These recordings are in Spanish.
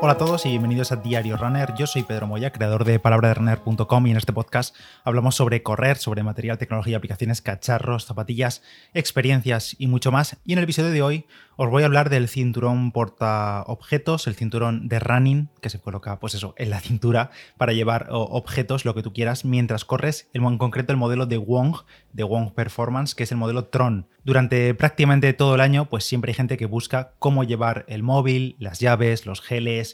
Hola a todos y bienvenidos a Diario Runner. Yo soy Pedro Moya, creador de palabraderunner.com y en este podcast hablamos sobre correr, sobre material, tecnología, aplicaciones, cacharros, zapatillas, experiencias y mucho más. Y en el episodio de hoy os voy a hablar del cinturón porta objetos, el cinturón de running que se coloca pues eso, en la cintura para llevar objetos, lo que tú quieras, mientras corres, en concreto el modelo de Wong, de Wong Performance, que es el modelo Tron. Durante prácticamente todo el año, pues siempre hay gente que busca cómo llevar el móvil, las llaves, los geles,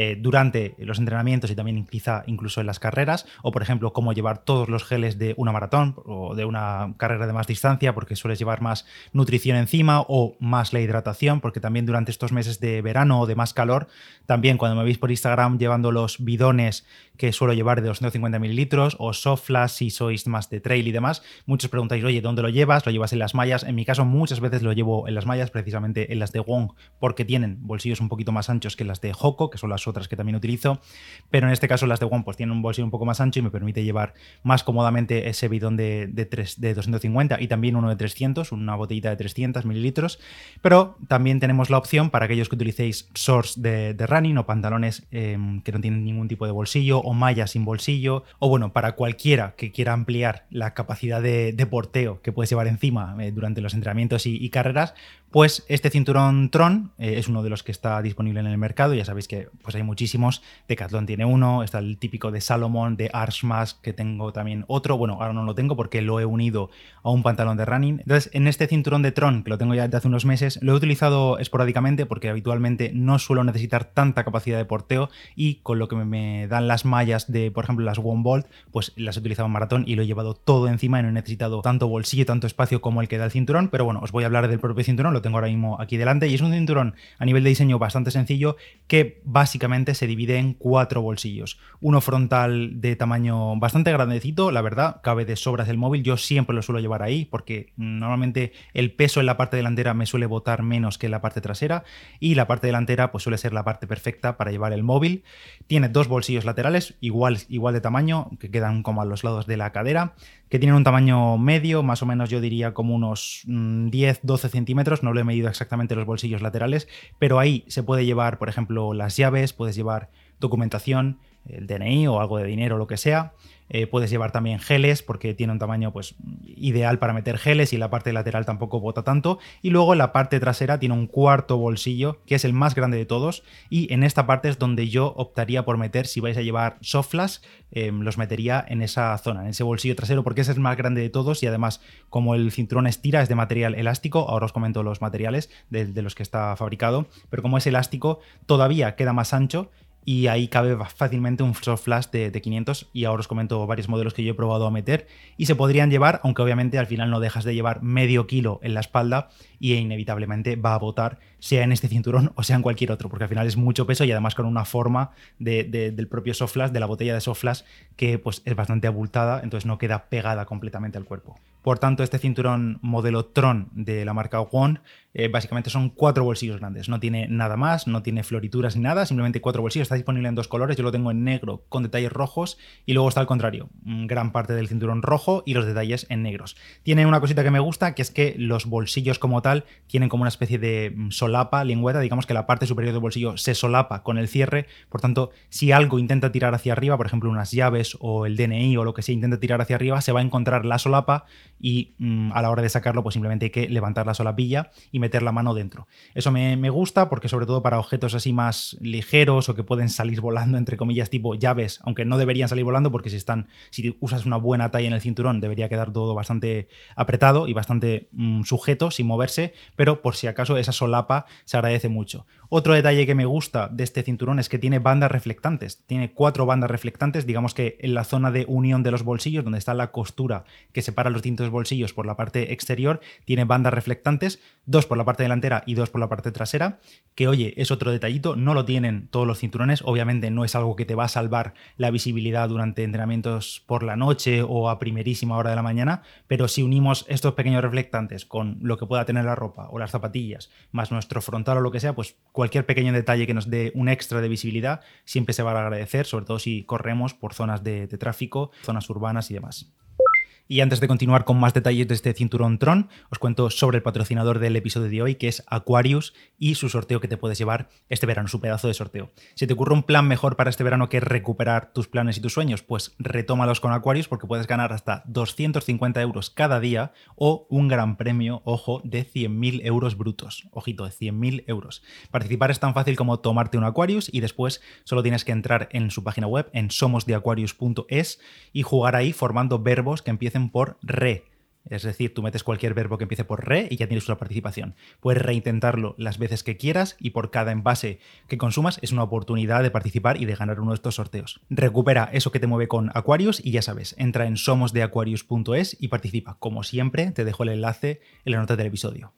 eh, durante los entrenamientos y también quizá incluso en las carreras, o por ejemplo cómo llevar todos los geles de una maratón o de una carrera de más distancia, porque sueles llevar más nutrición encima o más la hidratación, porque también durante estos meses de verano o de más calor, también cuando me veis por Instagram llevando los bidones que suelo llevar de 250 mililitros o Soflas si sois más de trail y demás, muchos preguntáis, oye, ¿dónde lo llevas? ¿Lo llevas en las mallas? En mi caso muchas veces lo llevo en las mallas, precisamente en las de Wong, porque tienen bolsillos un poquito más anchos que las de Hoko, que son las otras que también utilizo, pero en este caso las de One pues tienen un bolsillo un poco más ancho y me permite llevar más cómodamente ese bidón de, de, de 250 y también uno de 300, una botellita de 300 mililitros, pero también tenemos la opción para aquellos que utilicéis shorts de, running o pantalones em, que no tienen ningún tipo de bolsillo o mallas sin bolsillo, o bueno, para cualquiera que quiera ampliar la capacidad de, porteo que puedes llevar encima eh, durante los entrenamientos y, carreras, pues este cinturón Tron eh, es uno de los que está disponible en el mercado, ya sabéis que pues hay muchísimos. Decathlon tiene uno, está el típico de Salomon, de Arshmask, que tengo también otro. Bueno, ahora no lo tengo porque lo he unido a un pantalón de running. Entonces, en este cinturón de Tron, que lo tengo ya desde hace unos meses, lo he utilizado esporádicamente porque habitualmente no suelo necesitar tanta capacidad de porteo y con lo que me dan las mallas de, por ejemplo, las One Bolt, pues las he utilizado en maratón y lo he llevado todo encima y no he necesitado tanto bolsillo, tanto espacio como el que da el cinturón. Pero bueno, os voy a hablar del propio cinturón, lo tengo ahora mismo aquí delante y es un cinturón a nivel de diseño bastante sencillo que básicamente se divide en cuatro bolsillos. Uno frontal de tamaño bastante grandecito, la verdad, cabe de sobras el móvil, yo siempre lo suelo llevar ahí porque normalmente el peso en la parte delantera me suele botar menos que en la parte trasera y la parte delantera pues suele ser la parte perfecta para llevar el móvil. Tiene dos bolsillos laterales igual, igual de tamaño, que quedan como a los lados de la cadera, que tienen un tamaño medio, más o menos yo diría como unos 10-12 mm, centímetros, no lo he medido exactamente los bolsillos laterales, pero ahí se puede llevar, por ejemplo, las llaves, puedes llevar documentación, el DNI o algo de dinero, lo que sea. Eh, puedes llevar también geles porque tiene un tamaño pues, ideal para meter geles y la parte lateral tampoco bota tanto. Y luego la parte trasera tiene un cuarto bolsillo que es el más grande de todos y en esta parte es donde yo optaría por meter si vais a llevar softflash, em, los metería en esa zona, en ese bolsillo trasero porque ese es el más grande de todos y además como el cinturón estira es de material elástico, ahora os comento los materiales de, de los que está fabricado, pero como es elástico todavía queda más ancho y ahí cabe fácilmente un soft flash de, 500 y ahora os comento varios modelos que yo he probado a meter y se podrían llevar, aunque obviamente al final no dejas de llevar medio kilo en la espalda y inevitablemente va a botar sea en este cinturón o sea en cualquier otro, porque al final es mucho peso y además con una forma del propio soft flash, de la botella de soft flash, que pues es bastante abultada, entonces no queda pegada completamente al cuerpo. Por tanto, este cinturón modelo Tron de la marca One eh, básicamente son cuatro bolsillos grandes. No tiene nada más, no tiene florituras ni nada, simplemente cuatro bolsillos. Está disponible en dos colores. Yo lo tengo en negro con detalles rojos y luego está al contrario, gran parte del cinturón rojo y los detalles en negros. Tiene una cosita que me gusta, que es que los bolsillos como tal tienen como una especie de mm, solapa, lengüeta. Digamos que la parte superior del bolsillo se solapa con el cierre. Por tanto, si algo intenta tirar hacia arriba, por ejemplo, unas llaves o el DNI o lo que sea intenta tirar hacia arriba, se va a encontrar la solapa y mm, a la hora de sacarlo, pues simplemente hay que levantar la solapilla y meter la mano dentro. Eso me, gusta porque sobre todo para objetos así más ligeros o que pueden salir volando, entre comillas, tipo llaves, aunque no deberían salir volando porque si están, si usas una buena talla en el cinturón, debería quedar todo bastante apretado y bastante mm, sujeto, sin moverse, pero por si acaso esa solapa se agradece mucho. Otro detalle que me gusta de este cinturón es que tiene bandas reflectantes. Tiene cuatro bandas reflectantes, digamos que en la zona de unión de los bolsillos, donde está la costura que separa los distintos bolsillos por la parte exterior, tiene bandas reflectantes, dos por la parte delantera y dos por la parte trasera, que oye, es otro detallito, no lo tienen todos los cinturones, obviamente no es algo que te va a salvar la visibilidad durante entrenamientos por la noche o a primerísima hora de la mañana, pero si unimos estos pequeños reflectantes con lo que pueda tener la ropa o las zapatillas, más nuestro frontal o lo que sea, pues cualquier pequeño detalle que nos dé un extra de visibilidad siempre se va a agradecer, sobre todo si corremos por zonas de, de tráfico, zonas urbanas y demás. Y antes de continuar con más detalles de este cinturón Tron, os cuento sobre el patrocinador del episodio de hoy, que es Aquarius, y su sorteo que te puedes llevar este verano, su pedazo de sorteo. Si te ocurre un plan mejor para este verano que recuperar tus planes y tus sueños, pues retómalos con Aquarius porque puedes ganar hasta 250 euros cada día o un gran premio, ojo, de 100.000 euros brutos. Ojito, de 100.000 euros. Participar es tan fácil como tomarte un Aquarius y después solo tienes que entrar en su página web en somosdeaquarius.es y jugar ahí formando verbos que por re es decir, tú metes cualquier verbo que empiece por re y ya tienes una participación. Puedes reintentarlo las veces que quieras y por cada envase que consumas es una oportunidad de participar y de ganar uno de estos sorteos. Recupera eso que te mueve con Aquarius y ya sabes, entra en somosdeaquarius.es y participa. Como siempre, te dejo el enlace en la nota del episodio.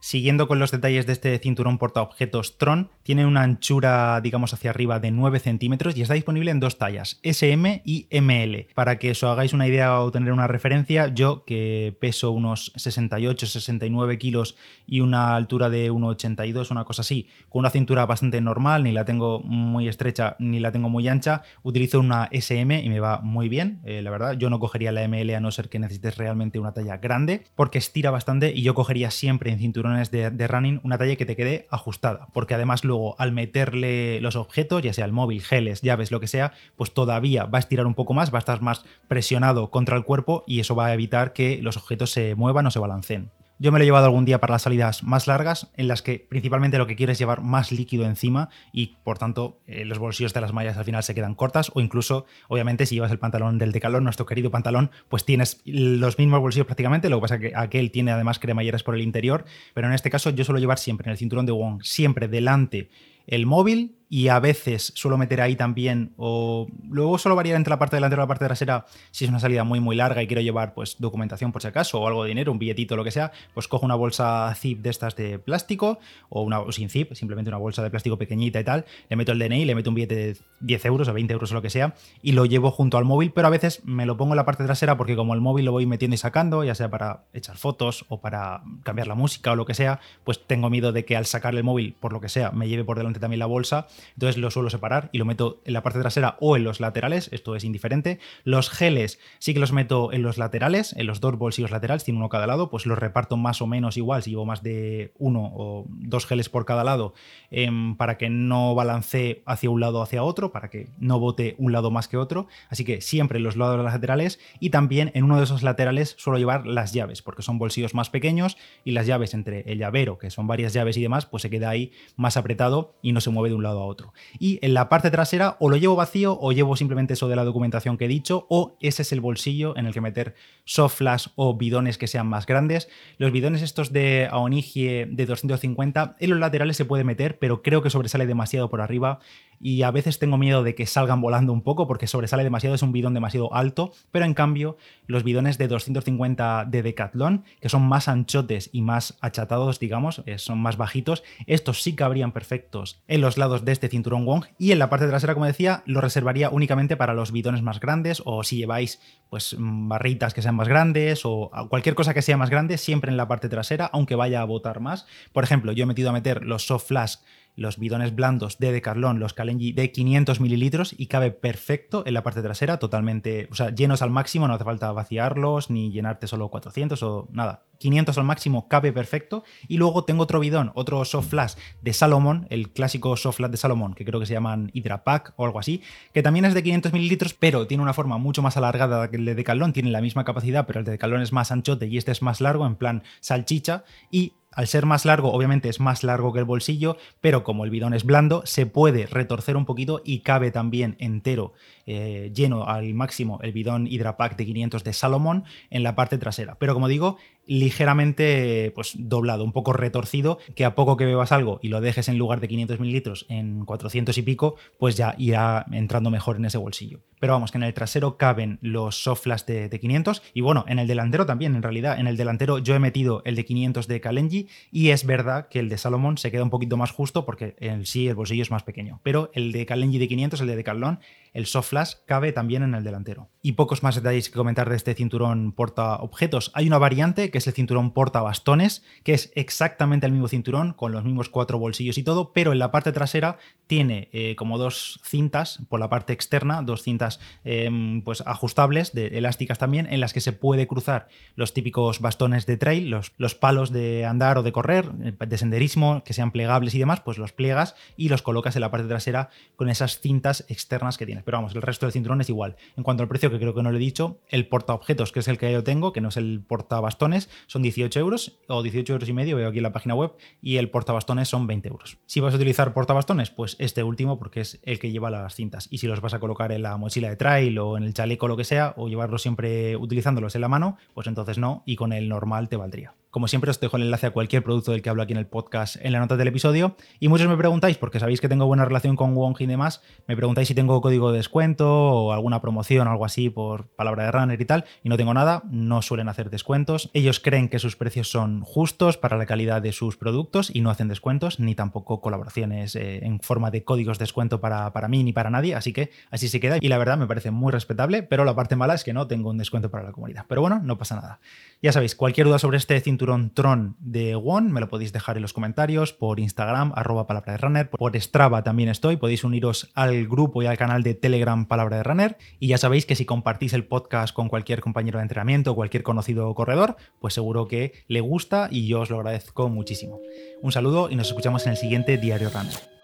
Siguiendo con los detalles de este cinturón portaobjetos Tron, tiene una anchura, digamos, hacia arriba de 9 centímetros y está disponible en dos tallas, SM y ML. Para que os hagáis una idea o tener una referencia, yo que peso unos 68-69 kilos y una altura de 1,82, una cosa así, con una cintura bastante normal, ni la tengo muy estrecha ni la tengo muy ancha, utilizo una SM y me va muy bien, eh, la verdad. Yo no cogería la ML a no ser que necesites realmente una talla grande, porque estira bastante y yo cogería siempre en cinturón de, running una talla que te quede ajustada, porque además luego al meterle los objetos, ya sea el móvil, geles, llaves, lo que sea, pues todavía va a estirar un poco más, va a estar más presionado contra el cuerpo y eso va a evitar que los objetos se muevan o se balanceen. Yo me lo he llevado algún día para las salidas más largas, en las que principalmente lo que quiero es llevar más líquido encima y por tanto eh, los bolsillos de las mallas al final se quedan cortas o incluso, obviamente, si llevas el pantalón del Decalón, nuestro querido pantalón, pues tienes los mismos bolsillos prácticamente, lo que pasa es que aquel tiene además cremalleras por el interior, pero en este caso yo suelo llevar siempre en el cinturón de Wong, siempre delante el móvil y a veces suelo meter ahí también, o luego suelo variar entre la parte delantera y la parte trasera si es una salida muy muy larga y quiero llevar pues documentación por si acaso o algo de dinero, un billetito, lo que sea, pues cojo una bolsa zip de estas de plástico o una sin zip, simplemente una bolsa de plástico pequeñita y tal, le meto el DNI, le meto un billete de 10 euros o 20 euros o lo que sea y lo llevo junto al móvil, pero a veces me lo pongo en la parte trasera porque como el móvil lo voy metiendo y sacando, ya sea para echar fotos o para cambiar la música o lo que sea, pues tengo miedo de que al sacar el móvil, por lo que sea, me lleve por delante también la bolsa, entonces lo suelo separar y lo meto en la parte trasera o en los laterales, esto es indiferente. Los geles sí que los meto en los laterales, en los dos bolsillos laterales, tiene uno cada lado, pues los reparto más o menos igual, si llevo más de uno o dos geles por cada lado, em, para que no balancee hacia un lado o hacia otro, para que no bote un lado más que otro, así que siempre en los lados laterales y también en uno de esos laterales suelo llevar las llaves, porque son bolsillos más pequeños y las llaves entre el llavero, que son varias llaves y demás, pues se queda ahí más apretado y no se mueve de un lado a otro. Y en la parte trasera o lo llevo vacío o llevo simplemente eso de la documentación que he dicho o ese es el bolsillo en el que meter soft o bidones que sean más grandes. Los bidones estos de Aonigie de 250 en los laterales se puede meter, pero creo que sobresale demasiado por arriba. Y a veces tengo miedo de que salgan volando un poco porque sobresale demasiado, es un bidón demasiado alto, pero en cambio los bidones de 250 de Decathlon, que son más anchotes y más achatados, digamos, eh, son más bajitos, estos sí cabrían perfectos en los lados de este cinturón Wong y en la parte trasera, como decía, lo reservaría únicamente para los bidones más grandes o si lleváis pues barritas que sean más grandes o cualquier cosa que sea más grande, siempre en la parte trasera, aunque vaya a botar más. Por ejemplo, yo he metido a meter los soft flash los bidones blandos de Decathlon, los Kalenji de 500 mililitros y cabe perfecto en la parte trasera, totalmente, o sea, llenos al máximo, no hace falta vaciarlos ni llenarte solo 400 o nada. 500 al máximo cabe perfecto. Y luego tengo otro bidón, otro soft flash de Salomon, el clásico soft flash de Salomon, que creo que se llaman Hydra Pack o algo así, que también es de 500 mililitros, pero tiene una forma mucho más alargada que el de Decathlon, tiene la misma capacidad, pero el de Decathlon es más anchote y este es más largo, en plan salchicha, y al ser más largo, obviamente es más largo que el bolsillo, pero como el bidón es blando, se puede retorcer un poquito y cabe también entero, eh, lleno al máximo, el bidón Hydrapack de 500 de Salomon en la parte trasera. Pero como digo, ligeramente pues, doblado, un poco retorcido, que a poco que bebas algo y lo dejes en lugar de 500 mililitros en 400 y pico, pues ya irá entrando mejor en ese bolsillo. Pero vamos, que en el trasero caben los soft flash de, 500 y bueno, en el delantero también, en realidad, en el delantero yo he metido el de 500 de Kalenji y es verdad que el de Salomon se queda un poquito más justo porque en sí el bolsillo es más pequeño, pero el de Kalenji de 500, el de Decathlon, el soft flash cabe también en el delantero. Y pocos más detalles que comentar de este cinturón porta objetos. Hay una variante que es el cinturón portabastones, que es exactamente el mismo cinturón, con los mismos cuatro bolsillos y todo, pero en la parte trasera tiene eh, como dos cintas por la parte externa, dos cintas em, pues ajustables, de, elásticas también, en las que se puede cruzar los típicos bastones de trail, los, los palos de andar o de correr, eh, de senderismo, que sean plegables y demás, pues los pliegas y los colocas en la parte trasera con esas cintas externas que tienes. Pero vamos, el resto del cinturón es igual. En cuanto al precio, que creo que no lo he dicho, el portaobjetos, que es el que yo tengo, que no es el portabastones, son 18 euros o 18 euros y medio, veo aquí en la página web, y el portabastones son 20 euros. Si vas a utilizar portabastones, pues este último, porque es el que lleva las cintas. Y si los vas a colocar en la mochila de trail o en el chaleco, lo que sea, o llevarlos siempre utilizándolos en la mano, pues entonces no, y con el normal te valdría. Como siempre, os dejo el enlace a cualquier producto del que hablo aquí en el podcast en la nota del episodio. Y muchos me preguntáis, porque sabéis que tengo buena relación con Wong y demás, me preguntáis si tengo código de descuento o alguna promoción o algo así por palabra de runner y tal. Y no tengo nada, no suelen hacer descuentos. Ellos creen que sus precios son justos para la calidad de sus productos y no hacen descuentos, ni tampoco colaboraciones eh, en forma de códigos de descuento para, para mí ni para nadie. Así que así se queda. Y la verdad me parece muy respetable, pero la parte mala es que no tengo un descuento para la comunidad. Pero bueno, no pasa nada. Ya sabéis, cualquier duda sobre este cinturón Tron de One me lo podéis dejar en los comentarios, por Instagram, arroba palabra de runner, por Strava también estoy, podéis uniros al grupo y al canal de Telegram Palabra de Runner. Y ya sabéis que si compartís el podcast con cualquier compañero de entrenamiento o cualquier conocido corredor, pues seguro que le gusta y yo os lo agradezco muchísimo. Un saludo y nos escuchamos en el siguiente Diario Runner.